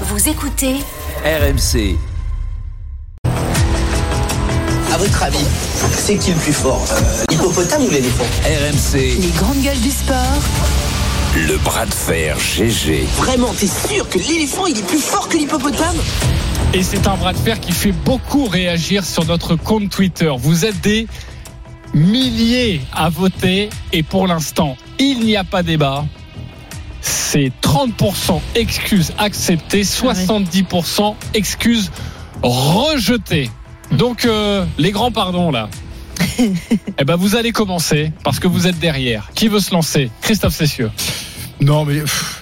Vous écoutez RMC. À votre avis, c'est qui le plus fort euh, L'hippopotame ou l'éléphant RMC, les grandes gueules du sport. le bras de fer GG. Vraiment, t'es sûr que l'éléphant il est plus fort que l'hippopotame? Et c'est un bras de fer qui fait beaucoup réagir sur notre compte Twitter. Vous êtes des milliers à voter et pour l'instant, il n'y a pas débat. C'est 30% excuses acceptées, 70% excuses rejetées. Donc euh, les grands pardons là. eh ben vous allez commencer parce que vous êtes derrière. Qui veut se lancer? Christophe Cessieux. Non, mais pff,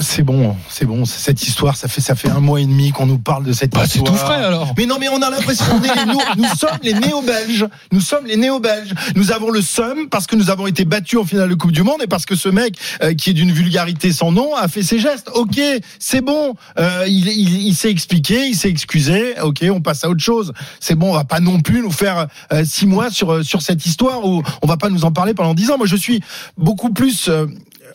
c'est bon, c'est bon. Cette histoire, ça fait ça fait un mois et demi qu'on nous parle de cette Bah, c'est histoire. tout frais alors. Mais non, mais on a l'impression qu'on est nous, nous sommes les néo-belges. Nous sommes les néo-belges. Nous avons le seum parce que nous avons été battus en finale de Coupe du Monde et parce que ce mec euh, qui est d'une vulgarité sans nom a fait ses gestes. Ok, c'est bon. Euh, il il, il s'est expliqué, il s'est excusé. Ok, on passe à autre chose. C'est bon. On va pas non plus nous faire euh, six mois sur euh, sur cette histoire où on va pas nous en parler pendant dix ans. Moi, je suis beaucoup plus euh,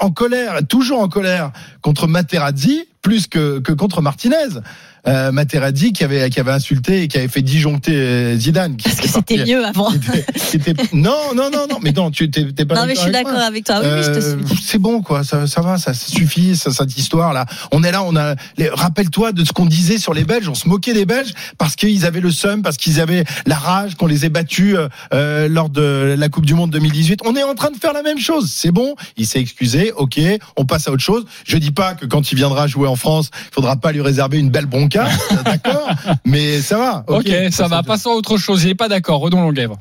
en colère, toujours en colère contre Materazzi plus que, que contre Martinez. Euh, Materazzi qui avait qui avait insulté et qui avait fait disjoncter euh, Zidane. qui Parce que était c'était mieux avant. qui était- qui était- non non non non mais non tu t'es pas Non, mais je suis d'accord avec toi. Oui, je te Euh, suis. c'est bon quoi, ça, ça va, ça suffit ça, cette histoire là. On est là, on a. Rappelle-toi de ce qu'on disait sur les Belges, on se moquait des Belges parce qu'ils avaient le seum, parce qu'ils avaient la rage, qu'on les ait battus euh, euh, lors de la Coupe du Monde 2018. On est en train de faire la même chose. C'est bon, il s'est excusé, ok, on passe à autre chose. Je dis pas que quand il viendra jouer en France, il faudra pas lui réserver une belle bronca, d'accord, mais ça va. Ok, ça va. Passons à autre chose. Il n'est pas d'accord. Redon Longuèvre.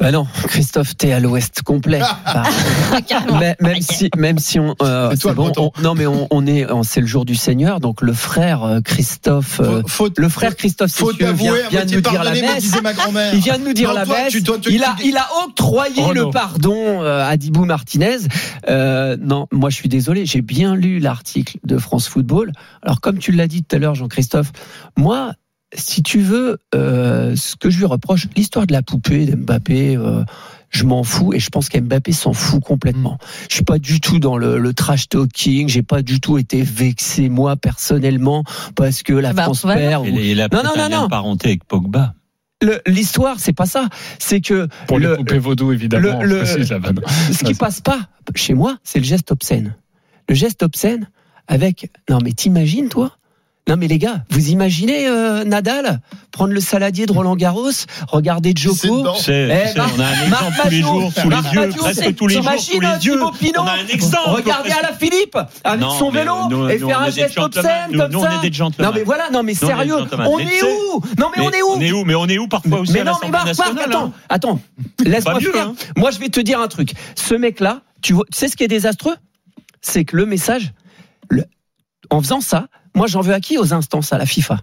Bah non, Christophe, t'es à l'ouest complet. Bah, même si, même si on, euh, C'est bon, on- non mais on, on est, on- c'est le jour du Seigneur, donc le frère euh, Christophe, euh, Faut, faut- le frère Christophe faut vient, vient de nous dire la messe. ma. Il vient de nous dire Non, la toi, messe. tu- toi, tu- il a, il a octroyé Renaud. le pardon euh, à Dibou Martinez. Euh, non, moi je suis désolé, j'ai bien lu l'article de France Football. Alors comme tu l'as dit tout à l'heure, Jean-Christophe, moi, si tu veux, euh, ce que je lui reproche, l'histoire de la poupée d'Mbappé. Euh, je m'en fous et je pense qu'Mbappé s'en fout complètement. Je suis pas du tout dans le, le trash talking. J'ai pas du tout été vexé moi personnellement parce que la Bah, France voilà. perd. ou- Et il a Non, non, non, non. parenté avec Pogba. L'histoire, c'est pas ça. C'est que Pour le, les poupées vaudou, évidemment. le- précise la vanne. ce qui passe pas chez moi, c'est le geste obscène. Le geste obscène avec. Non, mais t'imagines, toi Non, mais les gars, vous imaginez euh, Nadal prendre le saladier de Roland Garros, regarder C'est Joko dedans. Tu sais, Eh, Marc- on a un Marc exemple tous les jours sous les yeux, presque tous les jours sous les yeux. Thibaut Pinot On a un exemple. Regardez à la Philippe avec Non, son vélo nous- et nous, faire un geste obscène Nous- comme nous, on ça. est des gentlemen. Non mais voilà, non mais sérieux, on est où Non mais on est où On est où Mais on est où parfois aussi mais à non, mais Marc, attends, hein attends. Laisse-moi finir. hein. Moi, je vais te dire un truc. Ce mec-là, tu vois, tu sais ce qui est désastreux? C'est que le message, le- en faisant ça, moi, j'en veux à qui aux instances à la FIFA?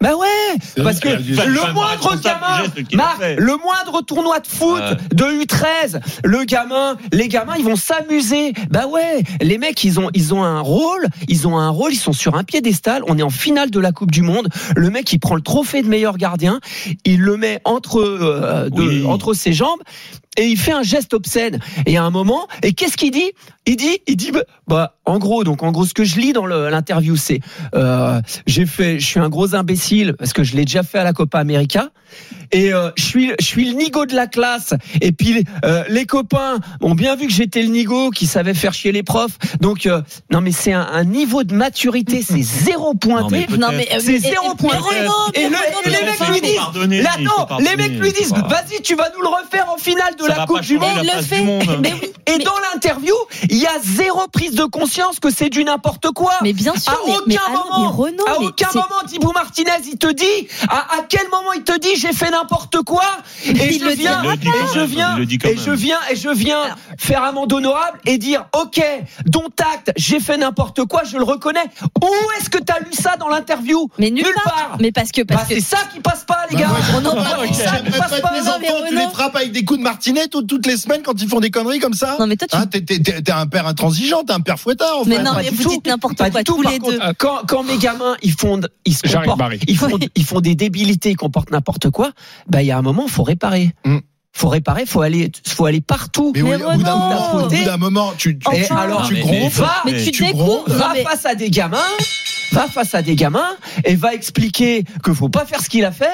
Bah ouais, parce que le moindre gamin, Marc, le moindre tournoi de foot de U13, le gamin, les gamins, ils vont s'amuser. Bah ouais, les mecs, ils ont, ils ont un rôle, ils ont un rôle, ils sont sur un piédestal. On est en finale de la Coupe du Monde. Le mec, il prend le trophée de meilleur gardien, il le met entre, euh, de- Oui. entre ses jambes. Et il fait un geste obscène. Et à un moment, et qu'est-ce qu'il dit? Il dit, il dit, bah, bah, en gros, donc en gros, ce que je lis dans l'interview, c'est, euh, j'ai fait, je suis un gros imbécile parce que je l'ai déjà fait à la Copa América. Et euh, je suis, je suis le nigo de la classe. Et puis euh, les copains ont bien vu que j'étais le nigo qui savait faire chier les profs. Donc euh, non, mais c'est un, un niveau de maturité, c'est zéro pointé. Non, mais, euh, C'est zéro mais point. Renaud, mais Et, les mecs lui disent, là, non, les mecs lui disent, vas-y, tu vas nous le refaire en finale de La Coupe du Monde. la il le face fait. du monde. Mais oui, Et mais- dans l'interview, il y a zéro prise de conscience que c'est du n'importe quoi. Mais bien sûr, à mais, aucun mais, non, moment, mais Renaud, à mais aucun moment, Thibaut Martinez, il te dit, à, à quel moment il te dit, j'ai fait n'importe quoi, et Il je le viens, et pas. je viens, et je viens, et je viens faire amende honorable et dire, ok, dont acte, j'ai fait n'importe quoi, je le reconnais. Où est-ce que t'as lu ça dans l'interview? Mais nulle, Nulle part. part. Mais parce que, Bah, parce que c'est ça qui passe pas, les Bah, gars. je- Renaud, ça passe pas mais les frappes avec des coups de martinet tout- toutes les semaines quand ils font des conneries comme ça Non, mais toi, tu- Hein, t'es- T'es t'es- t'es un père intransigeant, t'es un père fouettard en Mais fait. non, Pas mais vous dites n'importe Pas quoi tous les deux. Quand, quand mes gamins, ils font, ils se comportent, ils font, ils font des débilités, ils comportent n'importe quoi. Bah, il y a un moment, faut réparer. Mm. Faut réparer, faut aller, faut aller partout. Mais, Mais oui, au bout d'un moment, au bout d'un moment, tu, tu, Enfin. alors, Non, tu mais- mais- Mais tu tu va Non, mais- face à des gamins. Va face à des gamins et va expliquer que faut pas faire ce qu'il a fait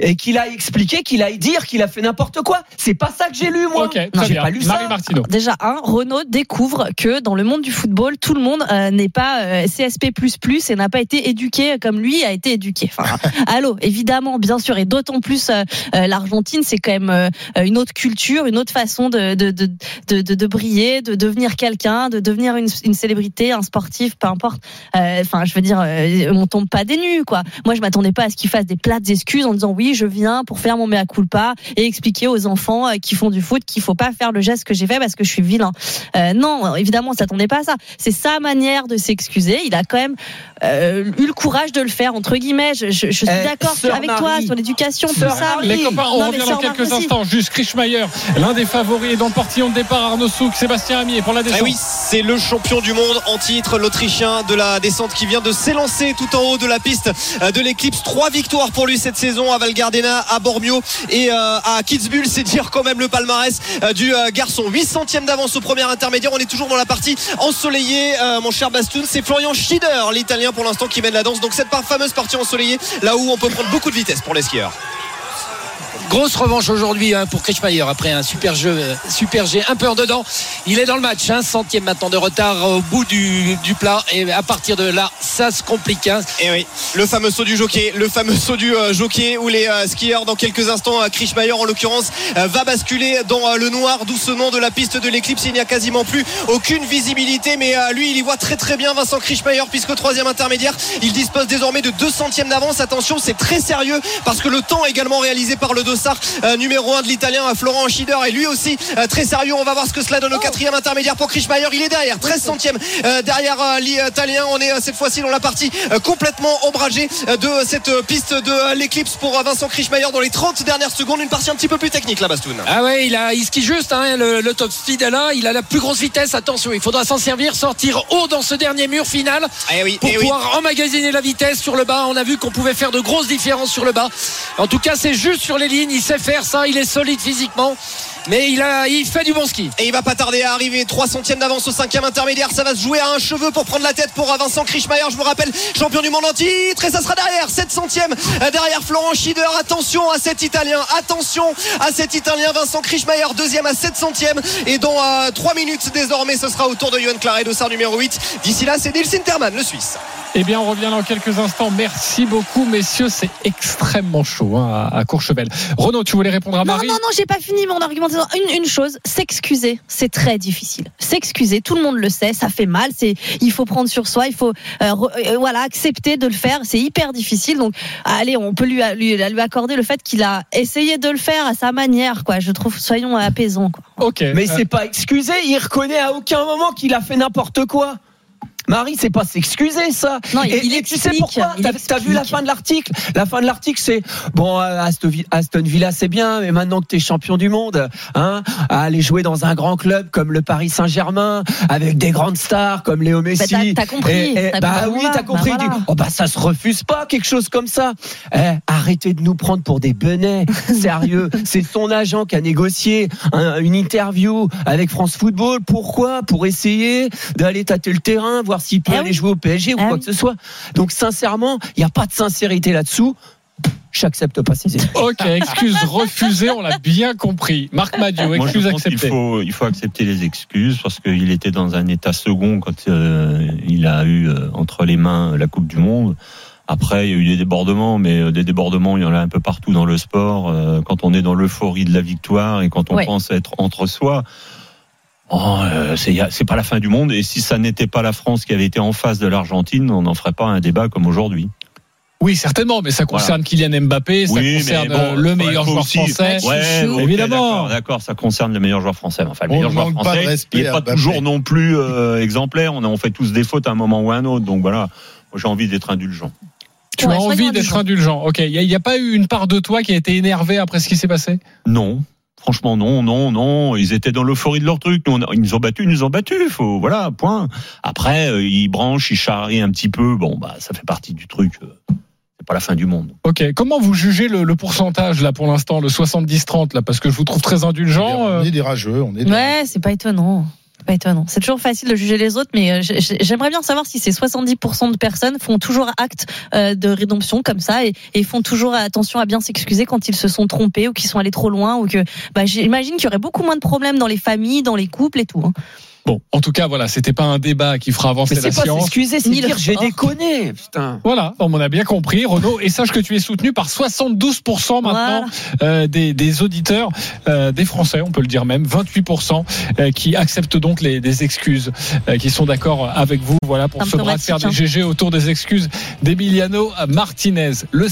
et qu'il a expliqué qu'il aille dire qu'il a fait n'importe quoi. C'est pas ça que j'ai lu moi. Ok, très j'ai pas lu Marie ça. Martino. Déjà, un, Renault découvre que dans le monde du football, tout le monde euh, n'est pas euh, CSP++ et n'a pas été éduqué comme lui a été éduqué. Enfin, allô, évidemment, bien sûr, et d'autant plus euh, euh, l'Argentine, c'est quand même euh, une autre culture, une autre façon de de de de, de, de briller, de devenir quelqu'un, de devenir une, une célébrité, un sportif, peu importe. Euh, Enfin, je veux dire, euh, on tombe pas des nues, quoi. Moi, je m'attendais pas à ce qu'il fasse des plates excuses en disant oui, je viens pour faire mon mea culpa et expliquer aux enfants euh, qui font du foot qu'il faut pas faire le geste que j'ai fait parce que je suis vilain. Euh, non, évidemment, on s'attendait pas à ça. C'est sa manière de s'excuser. Il a quand même euh, eu le courage de le faire entre guillemets. Je, je, je suis Eh, d'accord avec toi sur l'éducation, tout ça. Les copains, on Non, revient dans quelques va aussi. instants. Juste Krischmeier, l'un des favoris est dans le portillon de départ. Arnaud Souk, Sébastien Amier pour la descente. Eh oui, c'est le champion du monde en titre, l'Autrichien de la descente qui vient de s'élancer tout en haut de la piste euh, de l'éclipse. Trois victoires pour lui cette saison à Val Gardena, à Bormio et euh, à Kitzbühel. C'est dire quand même le palmarès euh, du garçon. 8 centièmes d'avance au premier intermédiaire. On est toujours dans la partie ensoleillée, mon cher Bastoun. C'est Florian Schieder, l'italien pour l'instant, qui mène la danse. Donc cette fameuse partie ensoleillée, là où on peut prendre beaucoup de vitesse pour les skieurs. Grosse revanche aujourd'hui hein, pour Krischmeier après un super jeu, euh, super G, un peu en dedans. Il est dans le match, un centième maintenant de retard au bout du, plat et à partir de là, ça se complique. hein. Et oui, le fameux saut du jockey, le fameux saut du euh, jockey où les euh, skieurs dans quelques instants, Krischmeier en l'occurrence, va basculer dans le noir doucement de la piste de l'éclipse. Il n'y a quasiment plus aucune visibilité, mais lui, il y voit très très bien Vincent Krischmeier puisque troisième intermédiaire, il dispose désormais de 2 centièmes d'avance. Attention, c'est très sérieux parce que le temps également réalisé par le dossard euh, numéro 1 de l'italien euh, Florent Schieder est lui aussi euh, très sérieux. On va voir ce que cela donne au quatrième intermédiaire pour Krischmeier. Il est derrière, 13 centièmes derrière l'italien. On est cette fois-ci dans la partie complètement ombragée de cette piste de l'éclipse pour Vincent Krischmeier dans les 30 dernières secondes. Une partie un petit peu plus technique là, Bastoun. Ah ouais, il a, il skie juste, hein, le, le top speed est là, il a la plus grosse vitesse. Attention, il faudra s'en servir, sortir haut dans ce dernier mur final Eh oui, pour eh oui. pouvoir emmagasiner la vitesse sur le bas. On a vu qu'on pouvait faire de grosses différences sur le bas. En tout cas, c'est juste sur les lignes. Il sait faire ça. Il est solide physiquement, mais il a, il fait du bon ski. Et il va pas tarder à arriver. 3 centièmes d'avance au cinquième intermédiaire. Ça va se jouer à un cheveu pour prendre la tête pour euh, Vincent Krischmeier. Je vous rappelle, champion du monde en titre. Et ça sera derrière. 7 centièmes euh, derrière Florent Schieder. Attention à cet Italien. Attention à cet Italien. Vincent Krischmeier, deuxième à 7 centièmes. Et dans 3 minutes désormais, ce sera au tour de Johan Claret, dossard numéro 8. D'ici là, c'est Nils Sinterman, le Suisse. Eh bien, on revient dans quelques instants. Merci beaucoup, messieurs. C'est extrêmement chaud hein, à Courchevel. Renaud, tu voulais répondre à Non, Marie non, non, j'ai pas fini mon Une, une chose, s'excuser, c'est très difficile. S'excuser, tout le monde le sait, ça fait mal. C'est, il faut prendre sur soi, il faut, euh, re- euh, voilà, accepter de le faire. C'est hyper difficile. Donc, allez, on peut lui, lui, lui accorder le fait qu'il a essayé de le faire à sa manière, quoi. Je trouve, soyons apaisants, quoi. Ok. Mais Euh, c'est pas excusé, il reconnaît à aucun moment qu'il a fait n'importe quoi. Marie, c'est pas s'excuser ça. Non, il- et, il et tu sais pourquoi T'as vu la fin de l'article? La fin de l'article, c'est bon, euh, Aston Vi- Aston Villa, c'est bien, mais maintenant que t'es champion du monde, hein, à aller jouer dans un grand club comme le Paris Saint-Germain, avec des grandes stars comme Léo Messi. Bah, t'as- compris, Et- et- t'as bah oui, t'as compris. Bah, voilà. Oh bah ça se refuse pas quelque chose comme ça. Eh, arrêtez de nous prendre pour des benets. Sérieux, c'est son agent qui a négocié un- une interview avec France Football. Pourquoi? Pour essayer d'aller tâter le terrain, voir s'il peut Eh aller oui. jouer au PSG ou Eh quoi oui. que ce soit. Donc sincèrement, il n'y a pas de sincérité là-dessous. J'accepte pas ces excuses. Ok, excuse refusée, on l'a bien compris. Marc je excuse pense qu'il acceptée. faut, il faut accepter les excuses parce qu'il était dans un état second quand euh, il a eu euh, entre les mains la Coupe du Monde. Après, il y a eu des débordements, mais euh, des débordements, il y en a un peu partout dans le sport. Euh, Quand on est dans l'euphorie de la victoire et quand on Ouais. pense être entre soi, oh, euh, c'est pas la fin du monde. Et si ça n'était pas la France qui avait été en face de l'Argentine, on n'en ferait pas un débat comme aujourd'hui. Oui, certainement, mais ça concerne Kylian Mbappé, ça Oui, concerne bon, euh, le il meilleur joueur aussi- français. Ouais, ok, Évidemment. d'accord, D'accord, ça concerne le meilleur joueur français. Enfin, le On meilleur joueur pas français, il n'est pas toujours non plus euh, exemplaire. On, a, on fait tous des fautes à un moment ou à un autre. Donc voilà, moi j'ai envie d'être indulgent. Tu Ouais, as envie d'être indulgent. Ok, il n'y a, pas eu une part de toi qui a été énervée après ce qui s'est passé? Non. Franchement, non, non, non. Ils étaient dans l'euphorie de leur truc. Nous, on a- ils nous ont battus, ils nous ont battus. Faut, voilà, point. Après, euh, ils branchent, ils charrient un petit peu. Bon, bah, ça fait partie du truc. euh, C'est pas la fin du monde. Ok, comment vous jugez le, le pourcentage là pour l'instant, le 70-30 là? Parce que je vous trouve très indulgent. On euh, est des rageux, on est des Ouais, c'est pas étonnant. Pas étonnant. C'est toujours facile de juger les autres, mais euh, j'ai- j'ai- j'aimerais bien savoir si ces 70% de personnes font toujours acte euh, de rédemption comme ça et, et font toujours attention à bien s'excuser quand ils se sont trompés ou qu'ils sont allés trop loin ou que bah, j'imagine qu'il y aurait beaucoup moins de problèmes dans les familles, dans les couples et tout. hein. Bon, en tout cas, voilà, c'était pas un débat qui fera avancer Mais la c'est pas science. s'excuser, c'est dire j'ai sport. déconné. Putain. Voilà, on a bien compris, Renaud. Et sache que tu es soutenu par 72% maintenant euh, des, des auditeurs, euh, des Français, on peut le dire même, 28% euh, qui acceptent donc les, des excuses, euh, qui sont d'accord avec vous. Voilà pour ce bras de fer des GG autour des excuses d'Emiliano Martinez. Le